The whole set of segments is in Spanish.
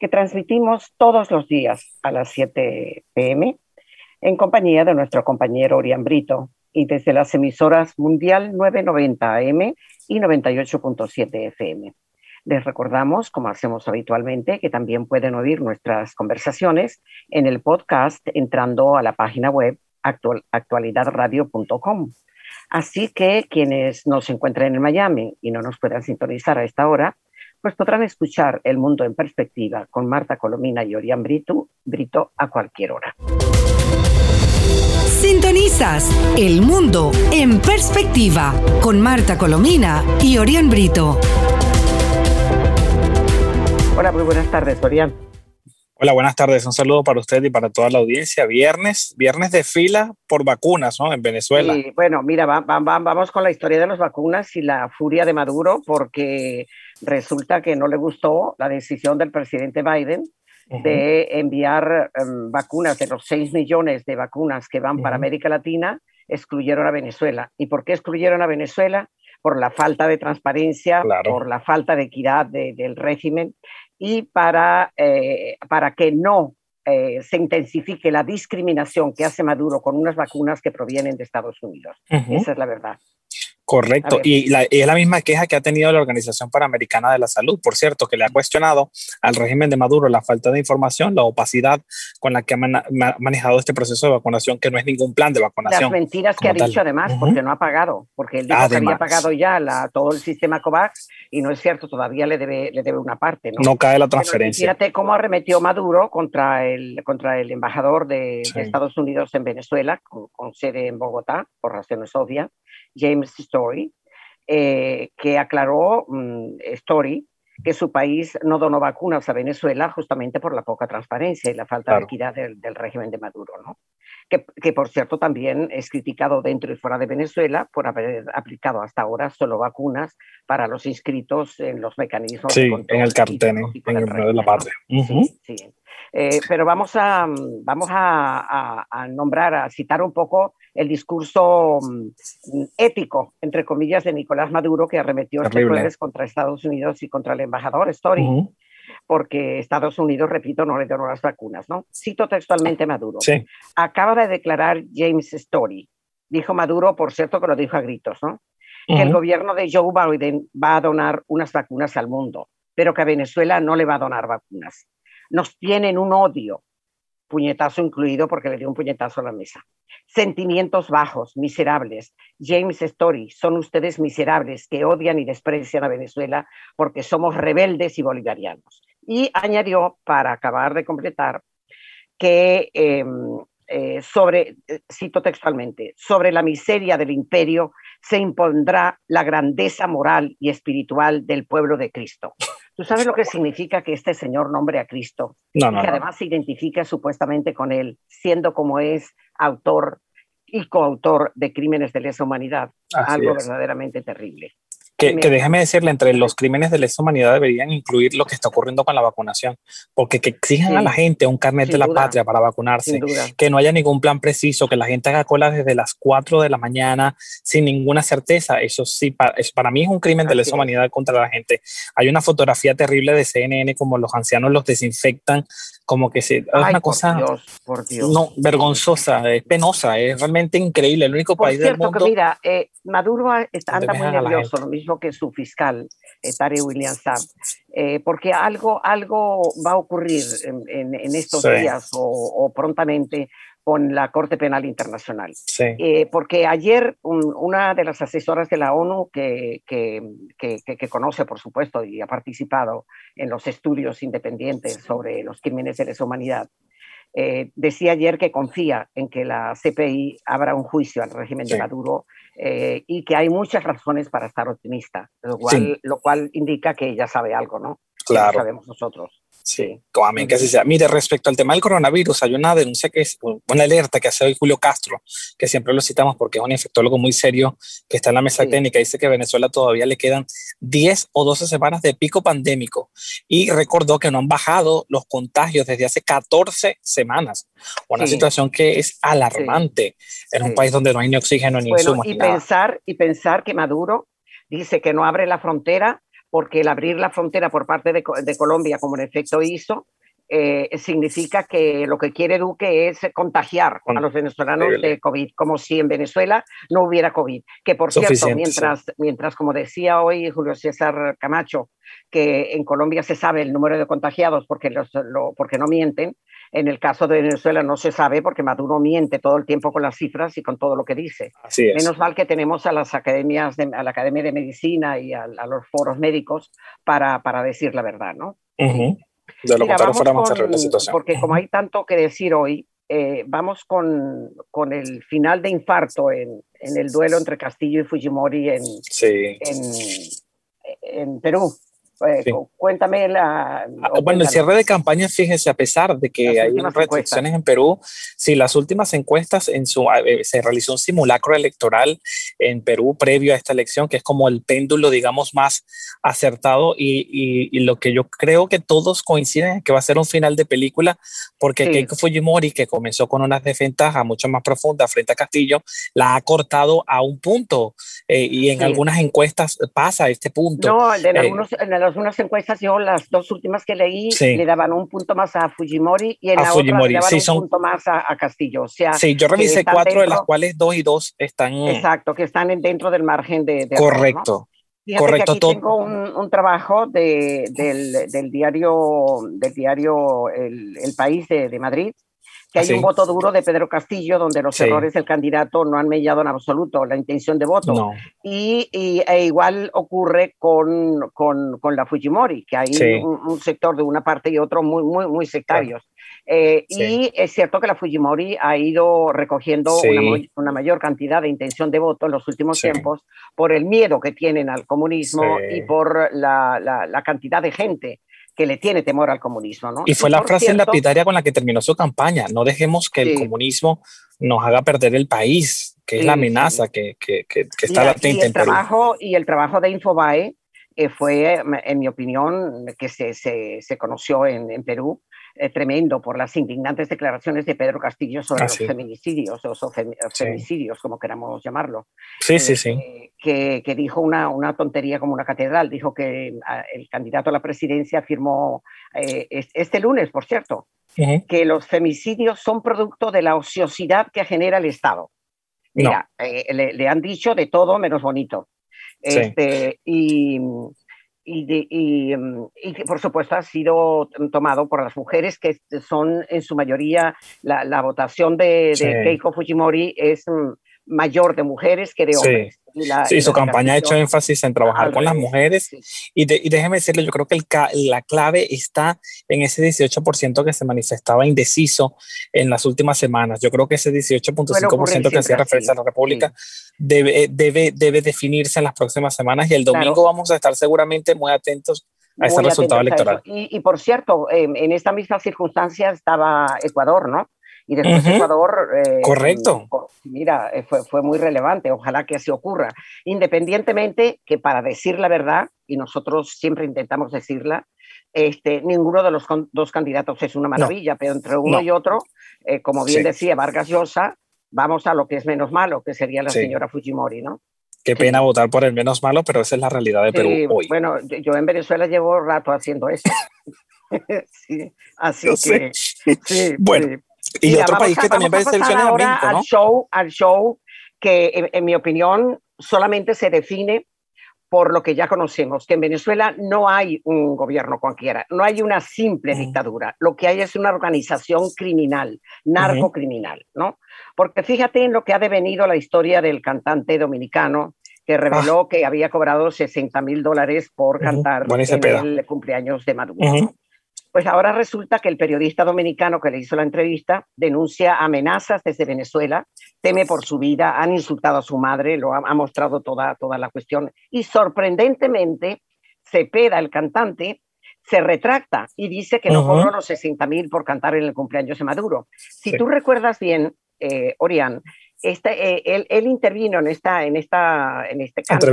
que transmitimos todos los días a las 7 pm en compañía de nuestro compañero Orián Brito y desde las emisoras Mundial 990 AM y 98.7 FM. Les recordamos, como hacemos habitualmente, que también pueden oír nuestras conversaciones en el podcast entrando a la página web actualidadradio.com. Así que quienes nos encuentren en Miami y no nos puedan sintonizar a esta hora, pues podrán escuchar El Mundo en Perspectiva con Marta Colomina y Orián Brito, Brito a cualquier hora. Sintonizas El Mundo en Perspectiva con Marta Colomina y Orián Brito. Hola, muy buenas tardes, Orián. Hola, buenas tardes. Un saludo para usted y para toda la audiencia. Viernes, viernes de fila por vacunas, ¿no? En Venezuela. Sí, bueno, mira, vamos con la historia de las vacunas y la furia de Maduro, porque resulta que no le gustó la decisión del presidente Biden de enviar em, vacunas, de los 6 millones de vacunas que van para América Latina, excluyeron a Venezuela. ¿Y por qué excluyeron a Venezuela? Por la falta de transparencia, por la falta de equidad del régimen y para, eh, para que no eh, se intensifique la discriminación que hace Maduro con unas vacunas que provienen de Estados Unidos. Esa es la verdad. Correcto. Y, es la misma queja que ha tenido la Organización Panamericana de la Salud, por cierto, que le ha cuestionado al régimen de Maduro la falta de información, la opacidad con la que ha manejado este proceso de vacunación, que no es ningún plan de vacunación. Las mentiras que ha dicho además, porque no ha pagado, porque él dijo que había pagado ya la, todo el sistema COVAX y no es cierto, todavía le debe, le debe una parte. No, no cae la transferencia. fíjate cómo arremetió Maduro contra el, contra el embajador de, Estados Unidos en Venezuela, con, con sede en Bogotá, por razones obvias James Story, eh, que aclaró mm, Story que su país no donó vacunas a Venezuela justamente por la poca transparencia y la falta de equidad del, régimen de Maduro, ¿no? Que, que, por cierto también es criticado dentro y fuera de Venezuela por haber aplicado hasta ahora solo vacunas para los inscritos en los mecanismos sí, en el cartel, en el de la patria. sí, eh, pero vamos a, vamos a, nombrar, a citar un poco el discurso mm, ético, entre comillas, de Nicolás Maduro, que arremetió este jueves contra Estados Unidos y contra el embajador Story. Porque Estados Unidos, repito, no le dio las vacunas, ¿no? Cito textualmente Maduro. Acaba de declarar James Story, dijo Maduro, por cierto que lo dijo a gritos, ¿no? Que el gobierno de Joe Biden va a donar unas vacunas al mundo, pero que a Venezuela no le va a donar vacunas nos tienen un odio, puñetazo incluido porque le dio un puñetazo a la mesa. Sentimientos bajos, miserables. James Story, son ustedes miserables que odian y desprecian a Venezuela porque somos rebeldes y bolivarianos. Y añadió, para acabar de completar, que em, eh, sobre, eh, cito textualmente, sobre la miseria del imperio se impondrá la grandeza moral y espiritual del pueblo de Cristo. ¿Tú sabes lo que significa que este señor nombre a Cristo? y que además se identifica supuestamente con él, siendo como es autor y coautor de crímenes de lesa humanidad. algo verdaderamente terrible. Que, déjeme decirle, entre los crímenes de lesa humanidad deberían incluir lo que está ocurriendo con la vacunación, porque que exijan a la gente un carnet de la patria para vacunarse, que no haya ningún plan preciso, que la gente haga cola desde las 4 de la mañana sin ninguna certeza, eso sí, para, para mí es un crimen de lesa humanidad contra la gente. Hay una fotografía terrible de CNN como los ancianos los desinfectan como que se, es una cosa no vergonzosa, es penosa, es realmente increíble. El único país del mundo. Que mira, eh, Maduro anda muy nervioso, lo mismo que su fiscal, eh, Tare William Saab, eh, porque algo, algo va a ocurrir en, estos días o, o, prontamente con la Corte Penal Internacional. Eh, porque ayer una de las asesoras de la ONU que, que, que, conoce, por supuesto, y ha participado en los estudios independientes sobre los crímenes de lesa humanidad, eh, decía ayer que confía en que la CPI abra un juicio al régimen de Maduro eh, y que hay muchas razones para estar optimista, lo cual, lo cual indica que ella sabe algo, ¿no? Claro. sabemos nosotros. Sí, amén, que así sea. Mire, respecto al tema del coronavirus, hay una denuncia que es una alerta que hace hoy Julio Castro, que siempre lo citamos porque es un infectólogo muy serio que está en la mesa técnica. Dice que a Venezuela todavía le quedan 10 o 12 semanas de pico pandémico y recordó que no han bajado los contagios desde hace 14 semanas. Una situación que es alarmante en un país donde no hay ni oxígeno ni bueno, Y pensar, y pensar que Maduro dice que no abre la frontera porque el abrir la frontera por parte de, Colombia, como en efecto hizo, eh, significa que lo que quiere Duque es contagiar a los venezolanos de COVID, como si en Venezuela no hubiera COVID. Que por cierto, mientras, mientras, como decía hoy Julio César Camacho, que en Colombia se sabe el número de contagiados porque, los, porque no mienten, en el caso de Venezuela no se sabe porque Maduro miente todo el tiempo con las cifras y con todo lo que dice. Menos mal que tenemos a las academias, a la Academia de Medicina y a, los foros médicos para, para, decir la verdad, ¿no? De lo contrario fuera más la situación. Porque como hay tanto que decir hoy, eh, vamos con, con, el final de infarto en, en, el duelo entre Castillo y Fujimori en, en, en Perú. Eh, cuéntame la... Ah, bueno, el cierre de campaña, fíjense, a pesar de que hay restricciones en Perú, si las últimas encuestas, en su, eh, se realizó un simulacro electoral en Perú previo a esta elección, que es como el péndulo, digamos, más acertado y, y, lo que yo creo que todos coinciden es que va a ser un final de película, porque Keiko Fujimori, que comenzó con una desventaja mucho más profunda frente a Castillo, la ha cortado a un punto eh, y en algunas encuestas pasa este punto. No, en, algunos, en unas encuestas, yo las dos últimas que leí, le daban un punto más a Fujimori y en la otra le daban un punto más a, Castillo. O sea, sí, yo revisé cuatro de las cuales dos y dos están. Exacto, que están dentro del margen de. correcto. Correcto, aquí tengo un, un trabajo de, del, del, diario, del diario El, el País de, de Madrid, que hay un voto duro de Pedro Castillo, donde los errores del candidato no han mellado en absoluto la intención de voto. Y, e igual ocurre con, con, con, la Fujimori, que hay un, sector de una parte y otro muy, muy, muy sectarios. Eh, y es cierto que la Fujimori ha ido recogiendo una, una, mayor cantidad de intención de voto en los últimos tiempos por el miedo que tienen al comunismo y por la, la, la cantidad de gente que le tiene temor al comunismo. ¿no? Y fue la frase lapidaria con la que terminó su campaña, no dejemos que el comunismo nos haga perder el país, que es la amenaza que, que, que, está latente y el trabajo Y el trabajo de Infobae eh, fue, en mi opinión, que se, se, se conoció en, en Perú, eh, tremendo por las indignantes declaraciones de Pedro Castillo sobre ah, los feminicidios o femicidios, como queramos llamarlo. Sí, sí, sí. Eh, que, que, dijo una, una, tontería como una catedral. Dijo que ah, el candidato a la presidencia afirmó eh, este lunes, por cierto, que los femicidios son producto de la ociosidad que genera el Estado. Mira, le, le, han dicho de todo menos bonito. Este, y, y, mm, y, y, por supuesto ha sido tomado por las mujeres que son en su mayoría la, la votación de, de Keiko Fujimori es mm, mayor de mujeres que de hombres. Sí, sí su campaña ha hecho énfasis en trabajar con las mujeres y, de, y, déjeme decirle, yo creo que el, la clave está en ese 18% que se manifestaba indeciso en las últimas semanas. Yo creo que ese 18.5% que hacía referencia a la República debe, debe, debe definirse en las próximas semanas y el domingo vamos a estar seguramente muy atentos a ese resultado electoral. Y, y, por cierto, en esta misma circunstancia estaba Ecuador, ¿no? Y después Ecuador... Eh, Correcto. Mira, eh, fue, fue muy relevante, ojalá que así ocurra. Independientemente que para decir la verdad, y nosotros siempre intentamos decirla, este, ninguno de los dos candidatos es una maravilla, pero entre uno y otro, eh, como bien decía Vargas Llosa, vamos a lo que es menos malo, que sería la señora Fujimori, ¿no? Qué pena votar por el menos malo, pero esa es la realidad de Perú hoy. Bueno, yo en Venezuela llevo rato haciendo eso. sí, así que. Sí, bueno, y otro país que también va a decepcionar ahora al show, al show que en, mi opinión solamente se define por lo que ya conocemos, que en Venezuela no hay un gobierno cualquiera, no hay una simple dictadura, lo que hay es una organización criminal, narcocriminal, ¿no? Porque fíjate en lo que ha devenido la historia del cantante dominicano que reveló ah. que había cobrado 60 mil dólares por cantar en el cumpleaños de Maduro. Pues ahora resulta que el periodista dominicano que le hizo la entrevista denuncia amenazas desde Venezuela, teme por su vida, han insultado a su madre, lo ha, mostrado toda, toda la cuestión. Y sorprendentemente, Cepeda, el cantante, se retracta y dice que no cobró los 60 mil por cantar en el cumpleaños de Maduro. Si tú recuerdas bien, eh, Orián, este, eh, él, intervino en esta en esta en este caso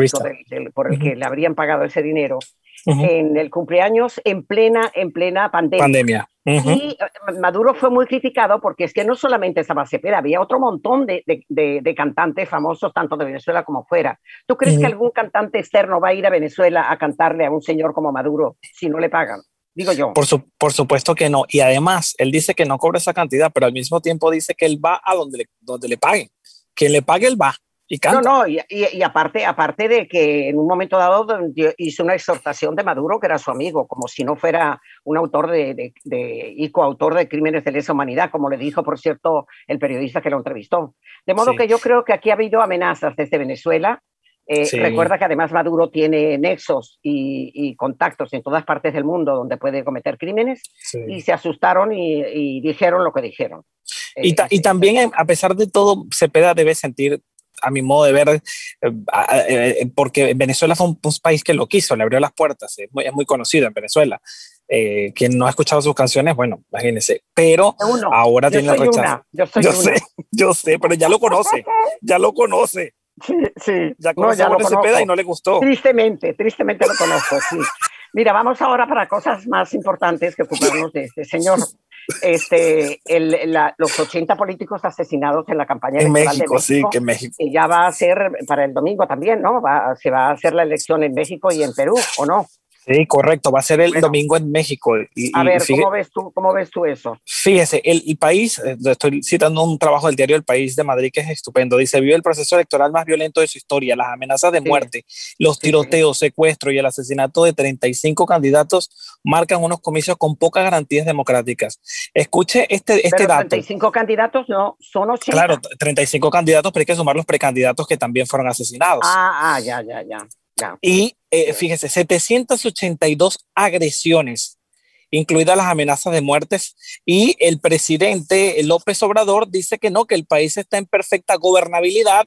por el que le habrían pagado ese dinero en el cumpleaños en plena en plena pandemia. pandemia. Y eh, Maduro fue muy criticado porque es que no solamente estaba Cepeda, había otro montón de, de, de, cantantes famosos, tanto de Venezuela como fuera. ¿Tú crees que algún cantante externo va a ir a Venezuela a cantarle a un señor como Maduro si no le pagan? Digo yo. Por, su, por supuesto que no. Y además, él dice que no cobra esa cantidad, pero al mismo tiempo dice que él va a donde le, donde le paguen. Quien le pague, él va. Y canta. No, no, y, y, aparte, aparte de que en un momento dado hizo una exhortación de Maduro, que era su amigo, como si no fuera un autor de, de, y coautor de crímenes de lesa humanidad, como le dijo, por cierto, el periodista que lo entrevistó. De modo que yo creo que aquí ha habido amenazas desde Venezuela eh, recuerda que además Maduro tiene nexos y, contactos en todas partes del mundo donde puede cometer crímenes y se asustaron y, dijeron lo que dijeron. Y, y, también, a pesar de todo, Cepeda debe sentir, a mi modo de ver, eh, eh, porque Venezuela fue un, país que lo quiso, le abrió las puertas, es muy, es muy conocido en Venezuela. quien no ha escuchado sus canciones, bueno, imagínense. Pero ahora tiene el rechazo. yo, yo sé, yo sé, pero ya lo conoce, ya lo conoce. Sí, sí. Ya no, ya lo conozco. y no le gustó. Tristemente, tristemente lo conozco, sí. Mira, vamos ahora para cosas más importantes que ocuparnos de este señor. Este, el, los 80 políticos asesinados en la campaña en México, de México, sí, que México. ya va a ser para el domingo también, ¿no? Va, se va a hacer la elección en México y en Perú, ¿o no? Sí, correcto, va a ser el domingo en México. Y, a ver, ¿cómo, ves tú, ¿cómo ves tú eso? Fíjese, el, el, país, eh, estoy citando un trabajo del diario El País de Madrid que es estupendo, dice, vive el proceso electoral más violento de su historia, las amenazas de muerte, los tiroteos, secuestros y el asesinato de 35 candidatos marcan unos comicios con pocas garantías democráticas. Escuche este, este pero dato. 35 candidatos no, son 80. Claro, 35 candidatos, pero hay que sumar los precandidatos que también fueron asesinados. Ah, ah ya, ya, ya. Y eh, fíjese, 782 agresiones, incluidas las amenazas de muertes. Y el presidente López Obrador dice que no, que el país está en perfecta gobernabilidad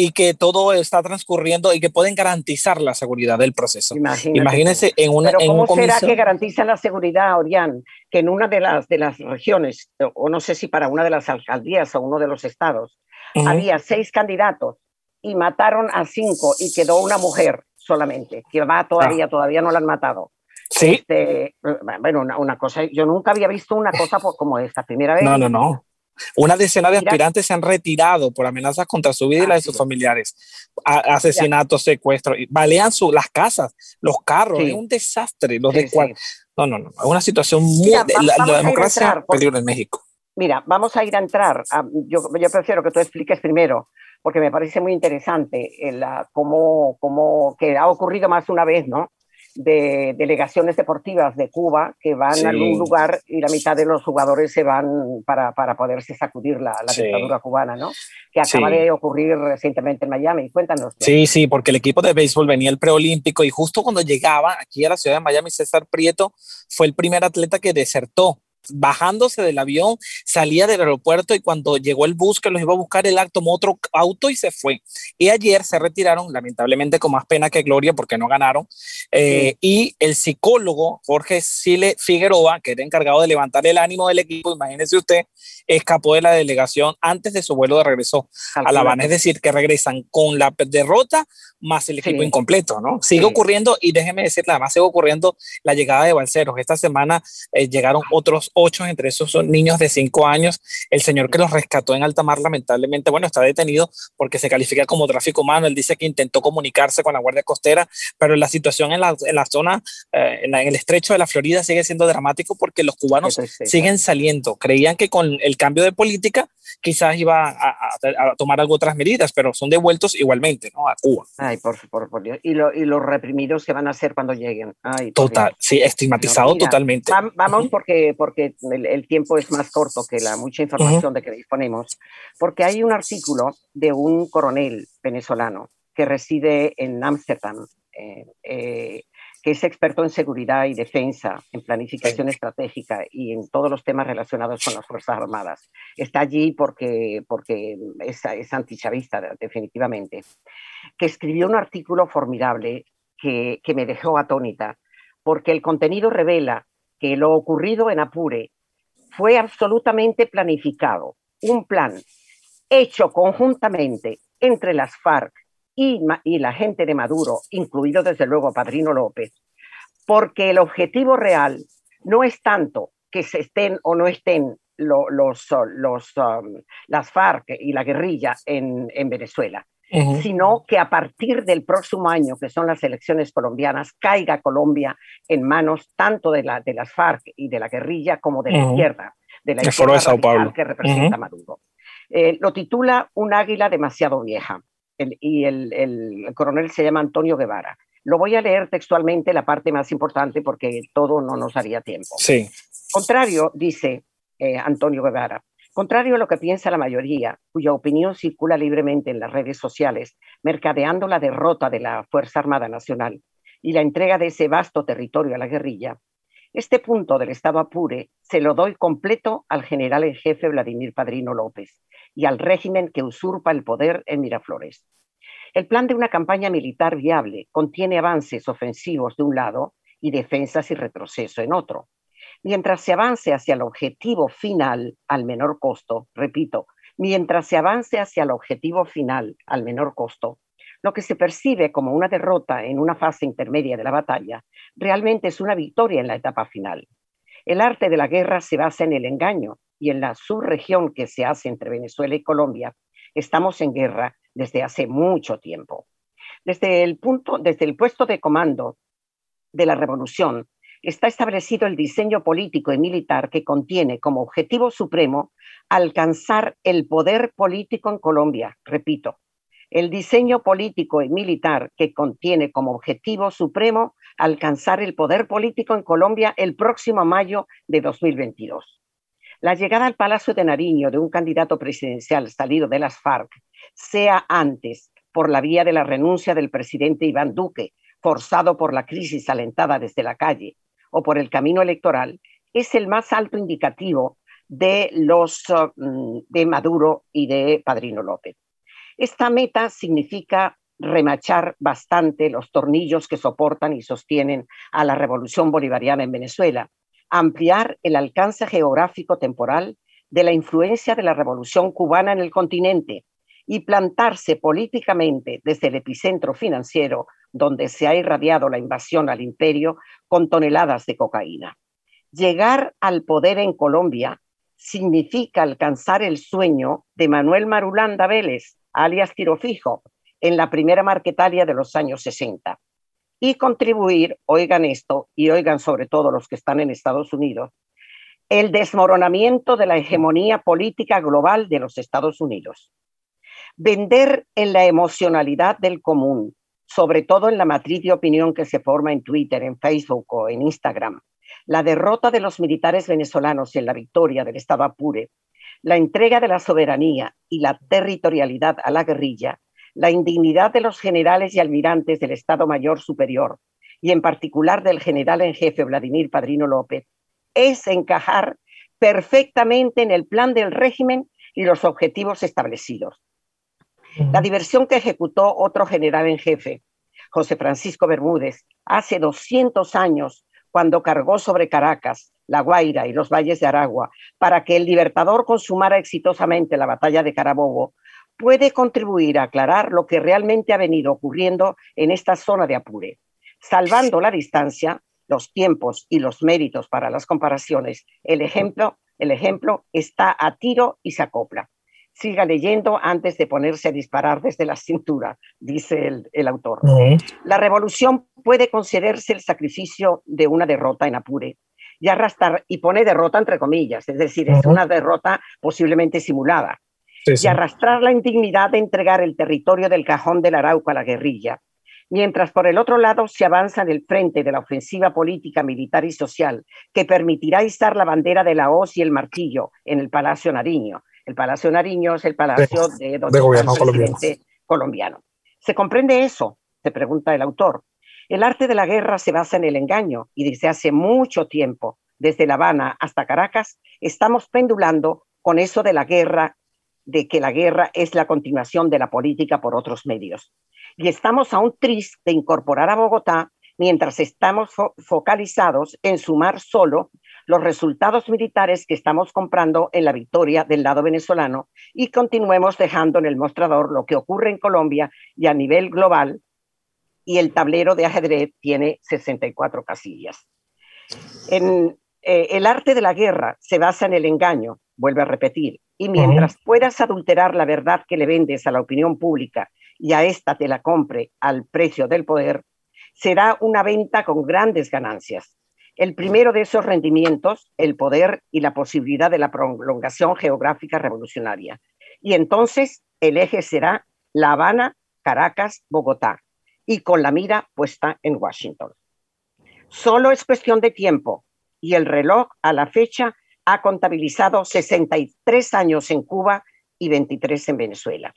y que todo está transcurriendo y que pueden garantizar la seguridad del proceso. Imagínense en una. Pero ¿cómo será que garantiza la seguridad, Orián? Que en una de las, de las regiones, o no sé si para una de las alcaldías o uno de los estados, había seis candidatos y mataron a cinco y quedó una mujer solamente, que va todavía, ah. todavía no la han matado. Sí. Este, bueno, una, cosa, yo nunca había visto una cosa como esta, primera vez. No, no, no. Una decena de aspirantes se han retirado por amenazas contra su vida y la de sus familiares. asesinatos, secuestros, balean su, las casas, los carros, es un desastre. Los de cual, No, no, no, es una situación muy... la, democracia peligro en México. Mira, vamos a ir a entrar. yo, yo prefiero que tú expliques primero porque me parece muy interesante la, cómo, cómo, que ha ocurrido más una vez, ¿no? de delegaciones deportivas de Cuba que van a algún lugar y la mitad de los jugadores se van para, para poderse sacudir la, la dictadura cubana, ¿no? Que acaba de ocurrir recientemente en Miami. Cuéntanos. Sí, sí, porque el equipo de béisbol venía el preolímpico y justo cuando llegaba aquí a la ciudad de Miami, César Prieto fue el primer atleta que desertó bajándose del avión, salía del aeropuerto y cuando llegó el bus que los iba a buscar, el tomó otro auto y se fue. Y ayer se retiraron, lamentablemente con más pena que gloria porque no ganaron. Eh, y el psicólogo Jorge Sile Figueroa, que era encargado de levantar el ánimo del equipo, imagínese usted, escapó de la delegación antes de su vuelo de regreso a La Habana. Es decir, que regresan con la derrota más el equipo incompleto, ¿no? Sigue ocurriendo, y déjeme decirle, además sigue ocurriendo la llegada de balseros. Esta semana eh, llegaron otros ocho, entre esos son niños de cinco años. El señor que los rescató en alta mar, lamentablemente, bueno, está detenido porque se califica como tráfico humano. Él dice que intentó comunicarse con la Guardia Costera, pero la situación en la, en la zona, eh, en, el estrecho de la Florida sigue siendo dramático porque los cubanos siguen saliendo. Creían que con el cambio de política quizás iba a, tomar algo otras medidas, pero son devueltos igualmente ¿no? a Cuba. Ay, por, por, por Dios. Y, lo, y, los reprimidos que van a hacer cuando lleguen. Ay, Total, sí, estigmatizado totalmente. vamos porque, porque el, tiempo es más corto que la mucha información de que disponemos, porque hay un artículo de un coronel venezolano que reside en Ámsterdam, eh, eh, que es experto en seguridad y defensa, en planificación estratégica y en todos los temas relacionados con las Fuerzas Armadas. Está allí porque, porque es, es antichavista, definitivamente, que escribió un artículo formidable que, que me dejó atónita porque el contenido revela que lo ocurrido en Apure fue absolutamente planificado, un plan hecho conjuntamente entre las FARC y, y, la gente de Maduro, incluido desde luego Padrino López, porque el objetivo real no es tanto que se estén o no estén los, los, um, las FARC y la guerrilla en, en Venezuela, sino que a partir del próximo año, que son las elecciones colombianas, caiga Colombia en manos tanto de, la, de las FARC y de la guerrilla como de la izquierda, de la izquierda de Sao Paulo. que representa Maduro. Eh, lo titula Un águila demasiado vieja y el, el, coronel se llama Antonio Guevara. Lo voy a leer textualmente, la parte más importante, porque todo no nos haría tiempo. Sí. Contrario, dice eh, Antonio Guevara, Contrario a lo que piensa la mayoría, cuya opinión circula libremente en las redes sociales, mercadeando la derrota de la Fuerza Armada Nacional y la entrega de ese vasto territorio a la guerrilla, este punto del Estado Apure se lo doy completo al general en jefe Vladimir Padrino López y al régimen que usurpa el poder en Miraflores. El plan de una campaña militar viable contiene avances ofensivos de un lado y defensas y retroceso en otro mientras se avance hacia el objetivo final al menor costo, repito, mientras se avance hacia el objetivo final al menor costo, lo que se percibe como una derrota en una fase intermedia de la batalla realmente es una victoria en la etapa final. El arte de la guerra se basa en el engaño y en la subregión que se hace entre Venezuela y Colombia. Estamos en guerra desde hace mucho tiempo. Desde el, punto, desde el puesto de comando de la revolución, está establecido el diseño político y militar que contiene como objetivo supremo alcanzar el poder político en Colombia. Repito, el diseño político y militar que contiene como objetivo supremo alcanzar el poder político en Colombia el próximo mayo de 2022. La llegada al Palacio de Nariño de un candidato presidencial salido de las FARC, sea antes por la vía de la renuncia del presidente Iván Duque, forzado por la crisis alentada desde la calle, o por el camino electoral es el más alto indicativo de los mm, de Maduro y de Padrino López. Esta meta significa remachar bastante los tornillos que soportan y sostienen a la revolución bolivariana en Venezuela, ampliar el alcance geográfico temporal de la influencia de la revolución cubana en el continente y plantarse políticamente desde el epicentro financiero donde se ha irradiado la invasión al imperio con toneladas de cocaína. Llegar al poder en Colombia significa alcanzar el sueño de Manuel Marulanda Vélez, alias Tirofijo, en la primera marquetalia de los años 60 y contribuir, oigan esto, y oigan sobre todo los que están en Estados Unidos, el desmoronamiento de la hegemonía política global de los Estados Unidos. Vender en la emocionalidad del común, sobre todo en la matriz de opinión que se forma en Twitter, en Facebook o en Instagram, la derrota de los militares venezolanos en la victoria del Estado Apure, la entrega de la soberanía y la territorialidad a la guerrilla, la indignidad de los generales y almirantes del Estado Mayor Superior, y en particular del general en jefe Vladimir Padrino López, es encajar perfectamente en el plan del régimen y los objetivos establecidos. La diversión que ejecutó otro general en jefe, José Francisco Bermúdez, hace 200 años, cuando cargó sobre Caracas, La Guaira y los valles de Aragua, para que el Libertador consumara exitosamente la batalla de Carabobo, puede contribuir a aclarar lo que realmente ha venido ocurriendo en esta zona de Apure. Salvando la distancia, los tiempos y los méritos para las comparaciones, el ejemplo, el ejemplo está a tiro y se acopla siga leyendo antes de ponerse a disparar desde la cintura, dice el, autor. La revolución puede concederse el sacrificio de una derrota en Apure y arrastrar, y pone derrota entre comillas, es decir, es una derrota posiblemente simulada, y arrastrar la indignidad de entregar el territorio del cajón del Arauco a la guerrilla, mientras por el otro lado se avanza en el frente de la ofensiva política, militar y social que permitirá izar la bandera de la hoz y el martillo en el Palacio Nariño, el Palacio Nariño es el palacio de, donde gobierno colombiano. ¿Se comprende eso? Se pregunta el autor. El arte de la guerra se basa en el engaño y desde hace mucho tiempo, desde La Habana hasta Caracas, estamos pendulando con eso de la guerra, de que la guerra es la continuación de la política por otros medios. Y estamos a un tris de incorporar a Bogotá mientras estamos focalizados en sumar solo los resultados militares que estamos comprando en la victoria del lado venezolano y continuemos dejando en el mostrador lo que ocurre en Colombia y a nivel global y el tablero de ajedrez tiene 64 casillas. En, eh, el arte de la guerra se basa en el engaño, vuelve a repetir, y mientras puedas adulterar la verdad que le vendes a la opinión pública y a esta te la compre al precio del poder, será una venta con grandes ganancias. El primero de esos rendimientos, el poder y la posibilidad de la prolongación geográfica revolucionaria. Y entonces el eje será La Habana, Caracas, Bogotá, y con la mira puesta en Washington. Solo es cuestión de tiempo y el reloj a la fecha ha contabilizado 63 años en Cuba y 23 en Venezuela.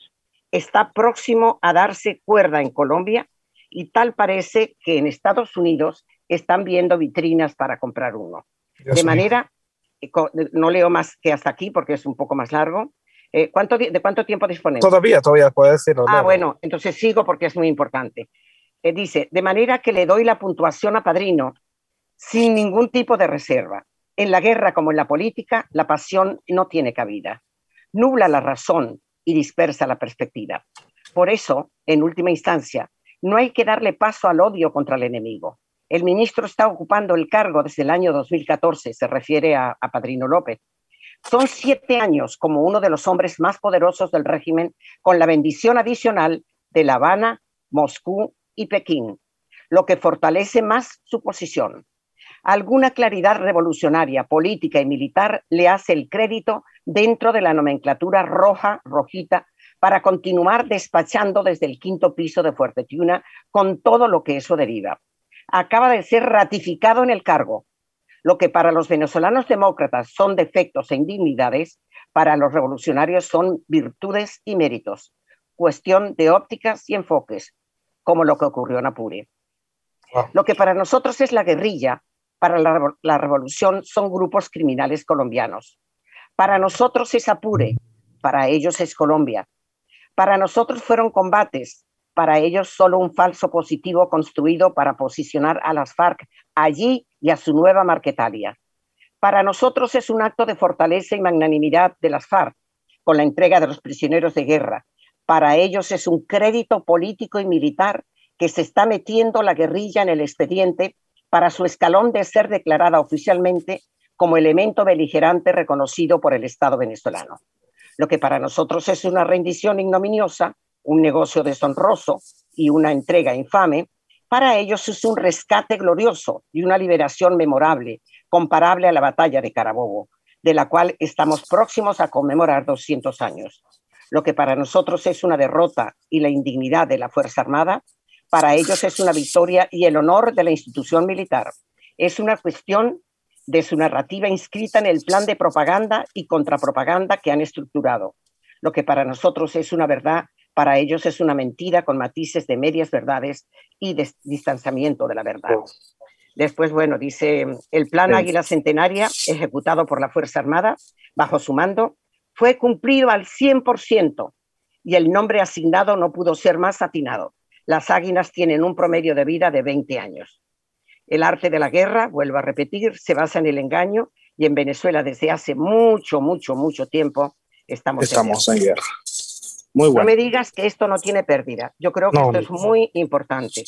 Está próximo a darse cuerda en Colombia y tal parece que en Estados Unidos están viendo vitrinas para comprar uno. de manera, eh, no leo más que hasta aquí porque es un poco más largo. Eh, ¿cuánto, ¿De cuánto tiempo disponemos? Todavía, todavía puede decirlo. Ah, bueno, entonces sigo porque es muy importante. Eh, dice, de manera que le doy la puntuación a Padrino sin ningún tipo de reserva. En la guerra como en la política, la pasión no tiene cabida. Nubla la razón y dispersa la perspectiva. Por eso, en última instancia, no hay que darle paso al odio contra el enemigo. El ministro está ocupando el cargo desde el año 2014, se refiere a, Padrino López. Son siete años como uno de los hombres más poderosos del régimen, con la bendición adicional de La Habana, Moscú y Pekín, lo que fortalece más su posición. Alguna claridad revolucionaria, política y militar le hace el crédito dentro de la nomenclatura roja, rojita, para continuar despachando desde el quinto piso de Fuerte Tiuna con todo lo que eso deriva acaba de ser ratificado en el cargo. Lo que para los venezolanos demócratas son defectos e indignidades, para los revolucionarios son virtudes y méritos. Cuestión de ópticas y enfoques, como lo que ocurrió en Apure. Ah. Lo que para nosotros es la guerrilla, para la, revolución son grupos criminales colombianos. Para nosotros es Apure, para ellos es Colombia. Para nosotros fueron combates, para ellos solo un falso positivo construido para posicionar a las FARC allí y a su nueva Marquetalia. Para nosotros es un acto de fortaleza y magnanimidad de las FARC con la entrega de los prisioneros de guerra. Para ellos es un crédito político y militar que se está metiendo la guerrilla en el expediente para su escalón de ser declarada oficialmente como elemento beligerante reconocido por el Estado venezolano. Lo que para nosotros es una rendición ignominiosa un negocio deshonroso y una entrega infame, para ellos es un rescate glorioso y una liberación memorable, comparable a la batalla de Carabobo, de la cual estamos próximos a conmemorar 200 años. Lo que para nosotros es una derrota y la indignidad de la Fuerza Armada, para ellos es una victoria y el honor de la institución militar. Es una cuestión de su narrativa inscrita en el plan de propaganda y contrapropaganda que han estructurado. Lo que para nosotros es una verdad para ellos es una mentira con matices de medias verdades y de distanciamiento de la verdad. Después, bueno, dice, el plan Águila Centenaria, ejecutado por la Fuerza Armada bajo su mando, fue cumplido al 100% y el nombre asignado no pudo ser más atinado. Las águilas tienen un promedio de vida de 20 años. El arte de la guerra, vuelvo a repetir, se basa en el engaño y en Venezuela desde hace mucho, mucho, mucho tiempo estamos, estamos en guerra. No me digas que esto no tiene pérdida. Yo creo que esto es muy importante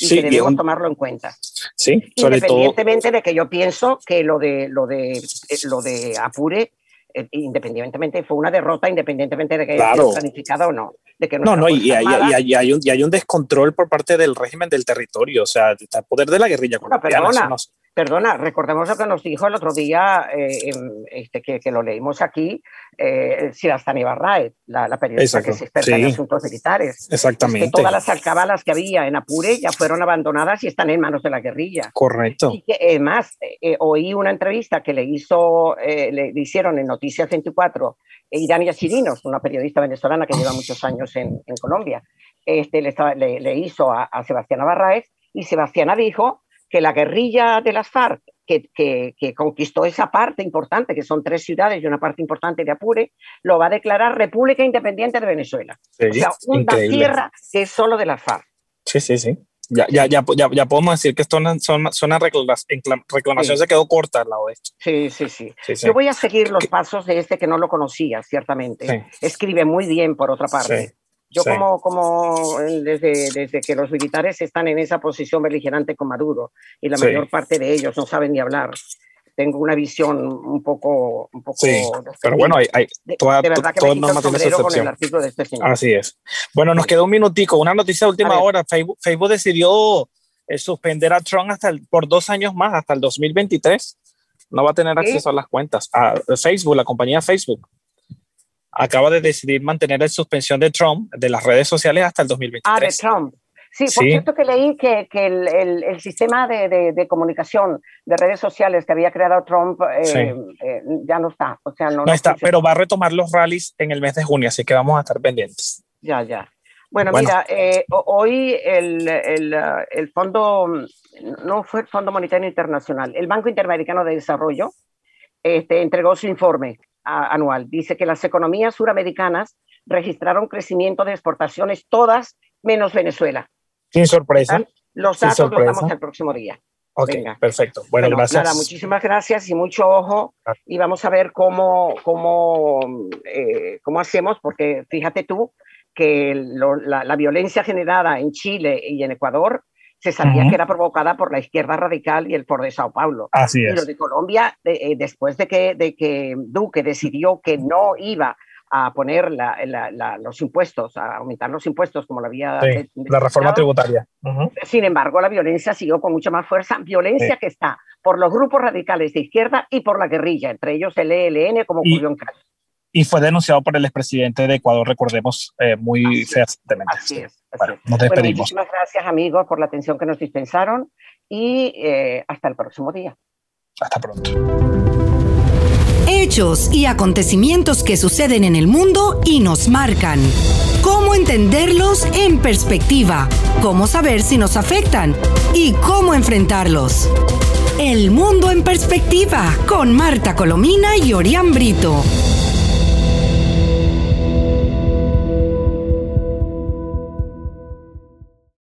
y que debemos tomarlo en cuenta. Sí, independientemente de que yo pienso que lo de lo de eh, lo de Apure eh, independientemente fue una derrota independientemente de que haya sido planificada o no. De que no, no, y, hay, hay, un, y, hay, un, descontrol por parte del régimen del territorio, o sea, el poder de la guerrilla colombiana. No, Perdona, recordemos lo que nos dijo el otro día, eh, este, que, que, lo leímos aquí, eh, Sirastani Barraez, la, la periodista que se experta en asuntos militares. Exactamente. que todas las alcabalas que había en Apure ya fueron abandonadas y están en manos de la guerrilla. Correcto. Y que además eh, oí una entrevista que le hizo, eh, le, hicieron en Noticias 24 Irania Chirinos, una periodista venezolana que lleva muchos años en, en Colombia. Este, le, le, le hizo a, a Sebastián Barraez y Sebastiana dijo que la guerrilla de las FARC, que, que, conquistó esa parte importante, que son tres ciudades y una parte importante de Apure, lo va a declarar República Independiente de Venezuela. o sea, una tierra que es solo de las FARC. Sí, sí, sí. Ya, ya, ya, ya, podemos decir que esto son, son reclamación se quedó corta la lado Sí, sí, sí, Yo voy a seguir los pasos de este que no lo conocía, ciertamente. Escribe muy bien, por otra parte. Yo como, como desde, desde que los militares están en esa posición beligerante con Maduro y la mayor parte de ellos no saben ni hablar, tengo una visión un poco... Un poco sí, pero bueno, hay, hay toda, de, verdad que con el artículo de este señor. Así es. Bueno, nos quedó un minutico. Una noticia de última hora. Facebook, Facebook decidió eh, suspender a Trump hasta por dos años más, hasta el 2023. No va a tener acceso a las cuentas. A Facebook, la compañía Facebook acaba de decidir mantener la suspensión de Trump de las redes sociales hasta el 2023. Ah, de Trump. Sí, por cierto que leí que, que el, el, sistema de, de, comunicación de redes sociales que había creado Trump eh, eh, ya no está. O sea, no, no está, pero va a retomar los rallies en el mes de junio, así que vamos a estar pendientes. Ya, ya. Bueno, mira, eh, hoy el, el, el, fondo, no fue el Fondo Monetario Internacional, el Banco Interamericano de Desarrollo este, entregó su informe anual. Dice que las economías suramericanas registraron crecimiento de exportaciones todas menos Venezuela. Sin sorpresa. Los datos los damos el próximo día. Ok, perfecto. Bueno, gracias. muchísimas gracias y mucho ojo. Y vamos a ver cómo, cómo, eh, cómo hacemos, porque fíjate tú que la, violencia generada en Chile y en Ecuador se sabía que era provocada por la izquierda radical y el por de Sao Paulo. Así es. Y lo de Colombia, eh, después de que, de que Duque decidió que no iba a poner los impuestos, a aumentar los impuestos como la vía... la reforma tributaria. Sin embargo, la violencia siguió con mucha más fuerza, violencia que está por los grupos radicales de izquierda y por la guerrilla, entre ellos el ELN, como ocurrió en Cali. Y fue denunciado por el expresidente de Ecuador, recordemos, eh, muy fuertemente. Así es. nos despedimos. muchísimas gracias, amigos, por la atención que nos dispensaron y eh, hasta el próximo día. Hasta pronto hechos y acontecimientos que suceden en el mundo y nos marcan. Cómo entenderlos en perspectiva, cómo saber si nos afectan y cómo enfrentarlos. El mundo en perspectiva con Marta Colomina y Orián Brito.